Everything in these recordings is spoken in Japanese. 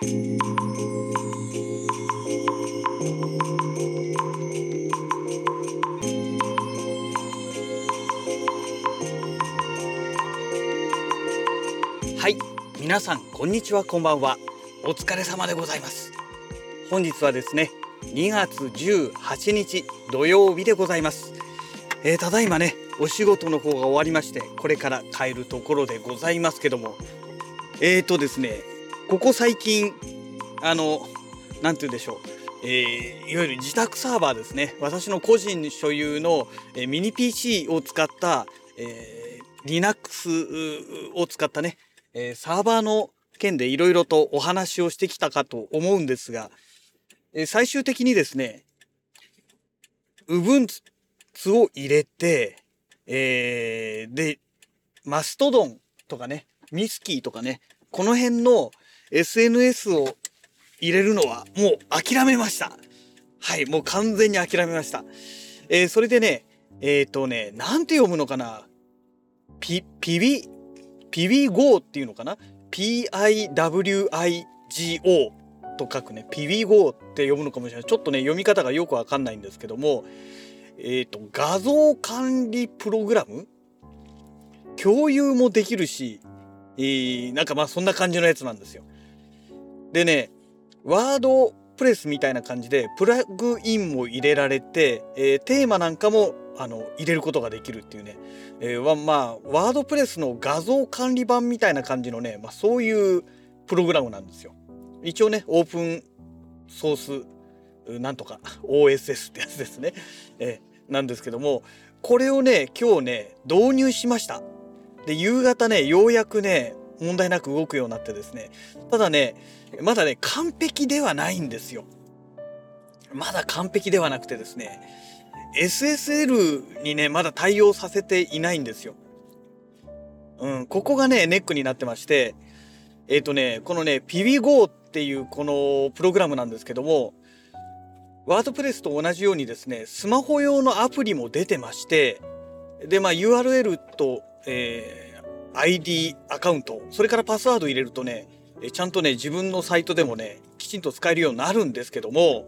はい皆さんこんにちはこんばんは。お疲れ様でございます。本日はですね2月18日土曜日でございます、えー、ただいまねお仕事の方が終わりましてこれから帰るところでございますけども。えーとですねここ最近あの何て言うんでしょう。えー、いわゆる自宅サーバーですね。私の個人所有の、えー、ミニ PC を使った、えー、Linux を使ったね、えサーバーの件でいろいろとお話をしてきたかと思うんですが、え最終的にですね Ubuntu を入れて、えでマストドンとかねミスキーとかねこの辺の SNS を入れるのはもう諦めました。はい、もう完全に諦めました。えー、それでね、えっ、ー、とね、なんて読むのかな？ピ、ピビ、ピビゴーっていうのかな ?P-I-W-I-G-O と書くね、ピビゴーって読むのかもしれない。ちょっとね、読み方がよくわかんないんですけども、えっ、ー、と、画像管理プログラム？共有もできるし、えー、なんかまあそんな感じのやつなんですよ。でね、ワードプレスみたいな感じでプラグインも入れられて、えー、テーマなんかもあの入れることができるっていうね、えー、まあワードプレスの画像管理版みたいな感じのね、まあ、そういうプログラムなんですよ。一応ねオープンソースなんとか OSS ってやつですね、えー、なんですけどもこれをね今日ね導入しました。で夕方ねようやくね問題なく動くようになってですねただねまだね完璧ではないんですよ。まだ完璧ではなくてですね SSL にねまだ対応させていないんですよ。うんここがねネックになってましてえっ、ー、とねこのね PBGO っていうこのプログラムなんですけどもワードプレスと同じようにですねスマホ用のアプリも出てましてでまあ URL と、えー ID アカウント、それからパスワード入れるとね、えちゃんとね、自分のサイトでもね、きちんと使えるようになるんですけども、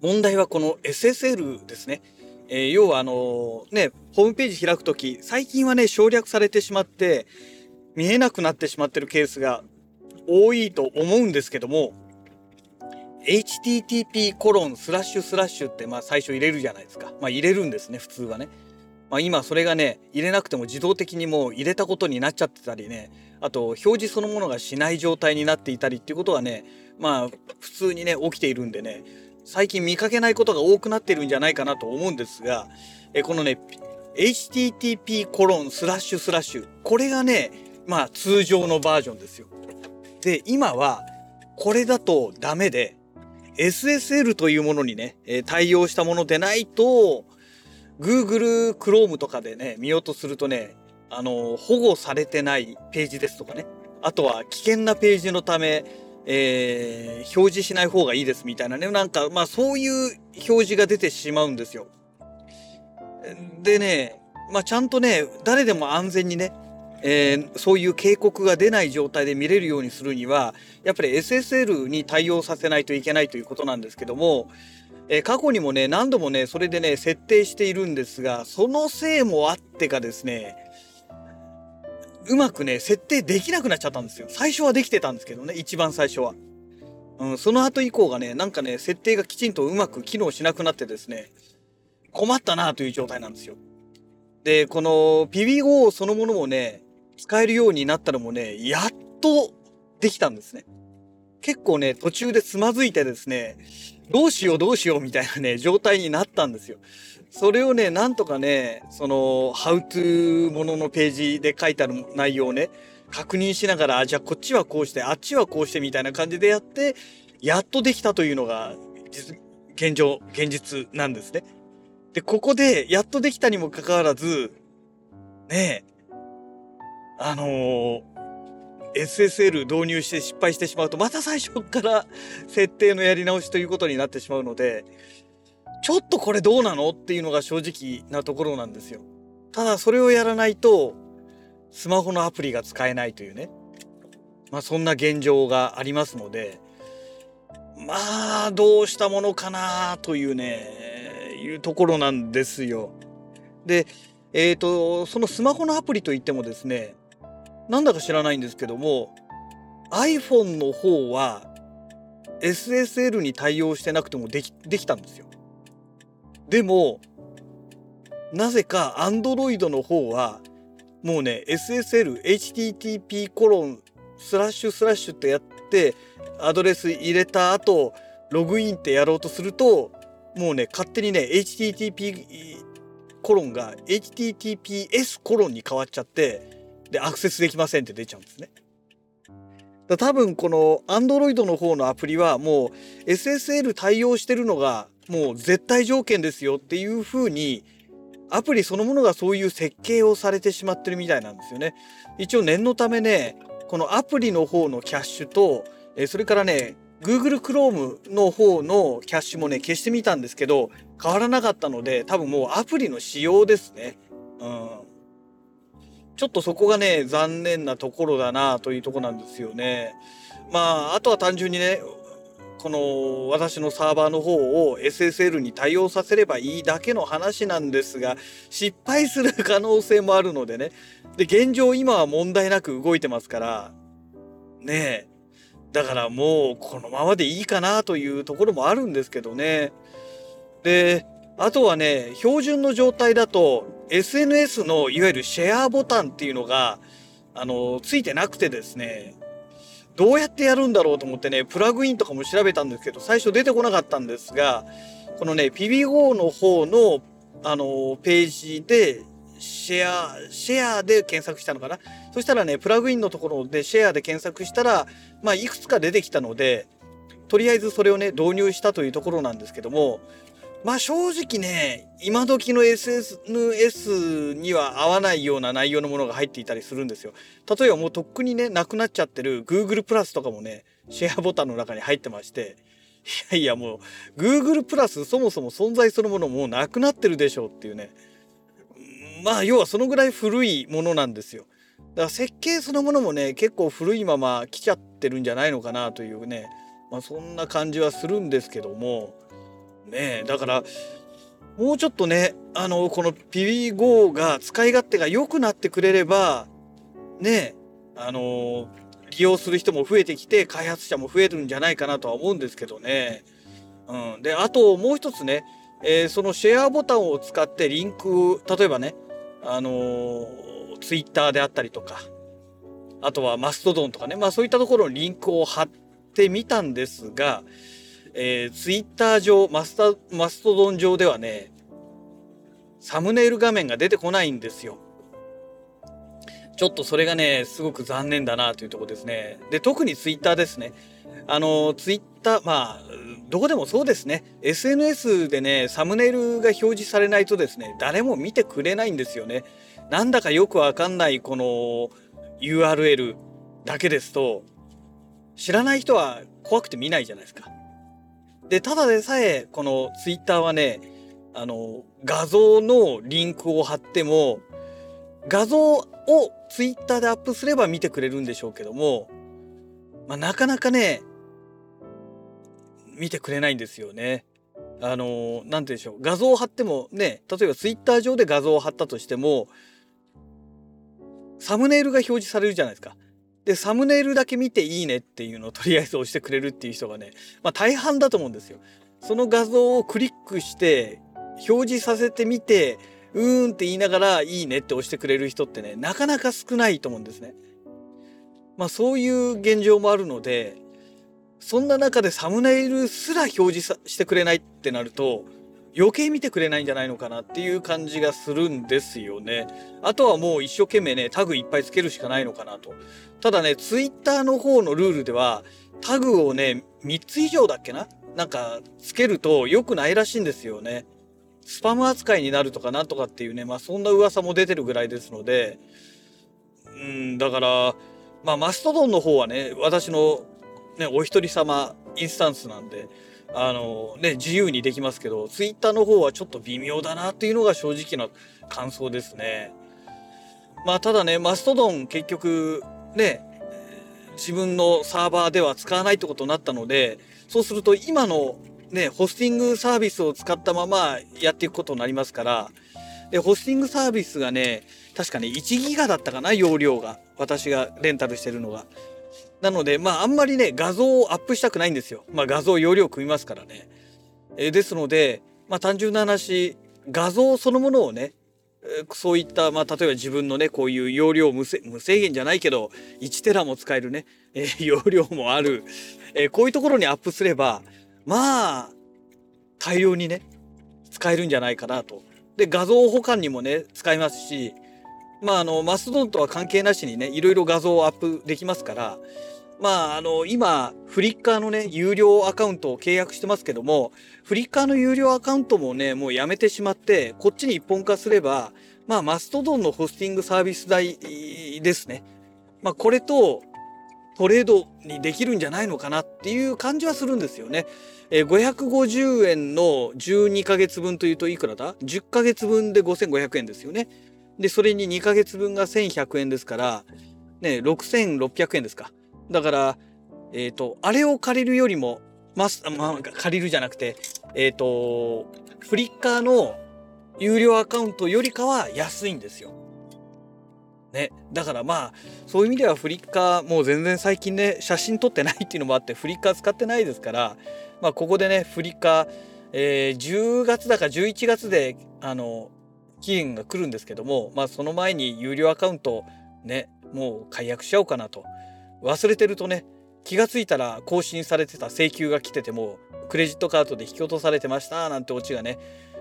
問題はこの SSL ですね。えー、要はあのね、ホームページ開くとき、最近はね、省略されてしまって、見えなくなってしまってるケースが多いと思うんですけども、http コロンスラッシュスラッシュってまあ最初入れるじゃないですか。まあ入れるんですね、普通はね。まあ、今それがね入れなくても自動的にもう入れたことになっちゃってたりねあと表示そのものがしない状態になっていたりっていうことはねまあ普通にね起きているんでね最近見かけないことが多くなってるんじゃないかなと思うんですがえこのね http コロンスラッシュスラッシュこれがねまあ通常のバージョンですよ。で今はこれだとダメで SSL というものにね対応したものでないと Google Chrome とかでね、見ようとするとね、あの、保護されてないページですとかね、あとは危険なページのため、えー、表示しない方がいいですみたいなね、なんか、まあそういう表示が出てしまうんですよ。でね、まあちゃんとね、誰でも安全にね、えー、そういう警告が出ない状態で見れるようにするには、やっぱり SSL に対応させないといけないということなんですけども、えー、過去にもね、何度もね、それでね、設定しているんですが、そのせいもあってかですね、うまくね、設定できなくなっちゃったんですよ。最初はできてたんですけどね、一番最初は。うん、その後以降がね、なんかね、設定がきちんとうまく機能しなくなってですね、困ったなという状態なんですよ。で、この PB5 そのものもね、使えるようになったのもね、やっとできたんですね。結構ね、途中でつまずいてですね、どうしようどうしようみたいなね、状態になったんですよ。それをね、なんとかね、その、How to もののページで書いてある内容をね、確認しながら、じゃあこっちはこうして、あっちはこうしてみたいな感じでやって、やっとできたというのが、現状、現実なんですね。で、ここで、やっとできたにもかかわらず、ねえ、あのー SSL 導入して失敗してしまうとまた最初から設定のやり直しということになってしまうのでちょっとこれどうなのっていうのが正直なところなんですよ。ただそれをやらないとスマホのアプリが使えないというねまあ、そんな現状がありますのでまあどうしたものかなというねいうところなんですよ。でえっ、ー、とそのスマホのアプリといってもですねなんだか知らないんですけども iPhone の方は SSL に対応してなくてもできできたんですよ。でもなぜか Android の方はもうね SSL HTTP コロンスラッシュスラッシュってやってアドレス入れた後ログインってやろうとするともうね勝手にね HTTP コロンが HTTPS コロンに変わっちゃってでアクセスできませんって出ちゃうんですね。だ多分この Android の方のアプリはもう SSL 対応してるのがもう絶対条件ですよっていう風にアプリそのものがそういう設計をされてしまってるみたいなんですよね。一応念のためねこのアプリの方のキャッシュとえそれからね Google Chrome の方のキャッシュもね消してみたんですけど変わらなかったので多分もうアプリの仕様ですね。うん。ちょっとそこがね残念なところだなというとこなんですよね。まああとは単純にねこの私のサーバーの方を SSL に対応させればいいだけの話なんですが失敗する可能性もあるのでね。で現状今は問題なく動いてますからねえ。だからもうこのままでいいかなというところもあるんですけどね。であとはね標準の状態だと SNS のいわゆるシェアボタンっていうのがあのついてなくてですねどうやってやるんだろうと思ってね、プラグインとかも調べたんですけど、最初出てこなかったんですが、このね、PB5 の方の、あの、ページで、シェア、シェアで検索したのかな？そしたらね、プラグインのところでシェアで検索したら、まあ、いくつか出てきたので、とりあえずそれをね、導入したというところなんですけども、まあ正直ね、今時の SNS には合わないような内容のものが入っていたりするんですよ。例えばもうとっくにね、なくなっちゃってる Google プラスとかもね、シェアボタンの中に入ってまして、いやいやもう Google プラスそもそも存在そのものもうなくなってるでしょうっていうね。まあ要はそのぐらい古いものなんですよ。だから設計そのものもね、結構古いまま来ちゃってるんじゃないのかなというね、まあそんな感じはするんですけども、ね。だからもうちょっとねあのこの PB5 が使い勝手が良くなってくれればねあの利用する人も増えてきて開発者も増えるんじゃないかなとは思うんですけどね。うん、であともう一つね、えー、そのシェアボタンを使ってリンク例えばねあのー、ツイッターであったりとかあとはマストドンとかねまあそういったところにリンクを貼ってみたんですがえー、ツイッター上マスタマストドン上ではねサムネイル画面が出てこないんですよ。ちょっとそれがねすごく残念だなというとこですね。で特にツイッターですね。あのツイッターまあどこでもそうですね SNS でねサムネイルが表示されないとですね誰も見てくれないんですよね。なんだかよくわかんないこの URL だけですと知らない人は怖くて見ないじゃないですか。で、ただでさえ、このツイッターはね、あの、画像のリンクを貼っても、画像をツイッターでアップすれば見てくれるんでしょうけども、まあ、なかなかね、見てくれないんですよね。あの、なんて言うんでしょう。画像を貼ってもね、例えばツイッター上で画像を貼ったとしても、サムネイルが表示されるじゃないですか。で、サムネイルだけ見ていいねっていうのをとりあえず押してくれるっていう人がね、まあ大半だと思うんですよ。その画像をクリックして表示させてみて、うーんって言いながらいいねって押してくれる人ってね、なかなか少ないと思うんですね。まあそういう現状もあるので、そんな中でサムネイルすら表示してくれないってなると、余計見てくれないんじゃないのかなっていう感じがするんですよね。あとはもう一生懸命ね、タグいっぱいつけるしかないのかなと。ただね、ツイッターの方のルールでは、タグをね、3つ以上だっけな？なんか、つけると良くないらしいんですよね。スパム扱いになるとかなんとかっていうね、まあそんな噂も出てるぐらいですので、うん、だから、まあマストドンの方はね、私のね、お一人様インスタンスなんで、あのね、自由にできますけど、ツイッターの方はちょっと微妙だなっていうのが正直な感想ですね。まあただね、マストドン結局ね、自分のサーバーでは使わないってことになったのでそうすると今のねホスティングサービスを使ったままやっていくことになりますからでホスティングサービスがね確かね1ギガだったかな容量が私がレンタルしてるのが。なのでまああんまりね画像をアップしたくないんですよ。まあ画像容量組みますからね。えですのでまあ単純な話画像そのものをねそういった、まあ、例えば自分のねこういう容量無制限じゃないけど1テラも使えるね、えー、容量もある、え、こういうところにアップすればまあ大量にね使えるんじゃないかなと。で画像保管にもね使えますしまああのマストドンとは関係なしにねいろいろ画像をアップできますからまああの今フリッカーのね有料アカウントを契約してますけどもフリッカーの有料アカウントもねもうやめてしまってこっちに一本化すればまあマストドンのホスティングサービス代ですね。まあこれとトレードにできるんじゃないのかなっていう感じはするんですよね。えー、550円の12ヶ月分というといくらだ ?10 ヶ月分で5500円ですよね。で、それに2ヶ月分が1100円ですから、ね、6600円ですか。だから、えっ、ー、と、あれを借りるよりも、ままあ、借りるじゃなくて、えっ、ー、と、フリッカーの有料アカウントよりかは安いんですよ。ね、だからまあそういう意味ではフリッカーもう全然最近ね写真撮ってないっていうのもあってフリッカー使ってないですからまあここでねフリッカー、えー、10月だか11月であの期限が来るんですけどもまあその前に有料アカウントねもう解約しちゃおうかなと忘れてるとね気が付いたら更新されてた請求が来ててもクレジットカードで引き落とされてましたなんてオチがね、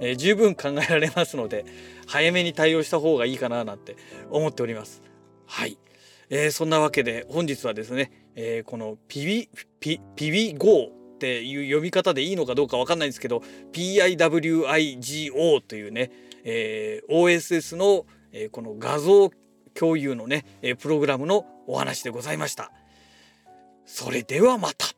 えー、十分考えられますので早めに対応した方がいいかななんて思っております。はい、えー、そんなわけで本日はですね、えー、このピビピピビ GO っていう読み方でいいのかどうかわかんないんですけど PIWIGO というね、えー、OSS の、えー、この画像共有のね、えプログラムのお話でございました。それではまた。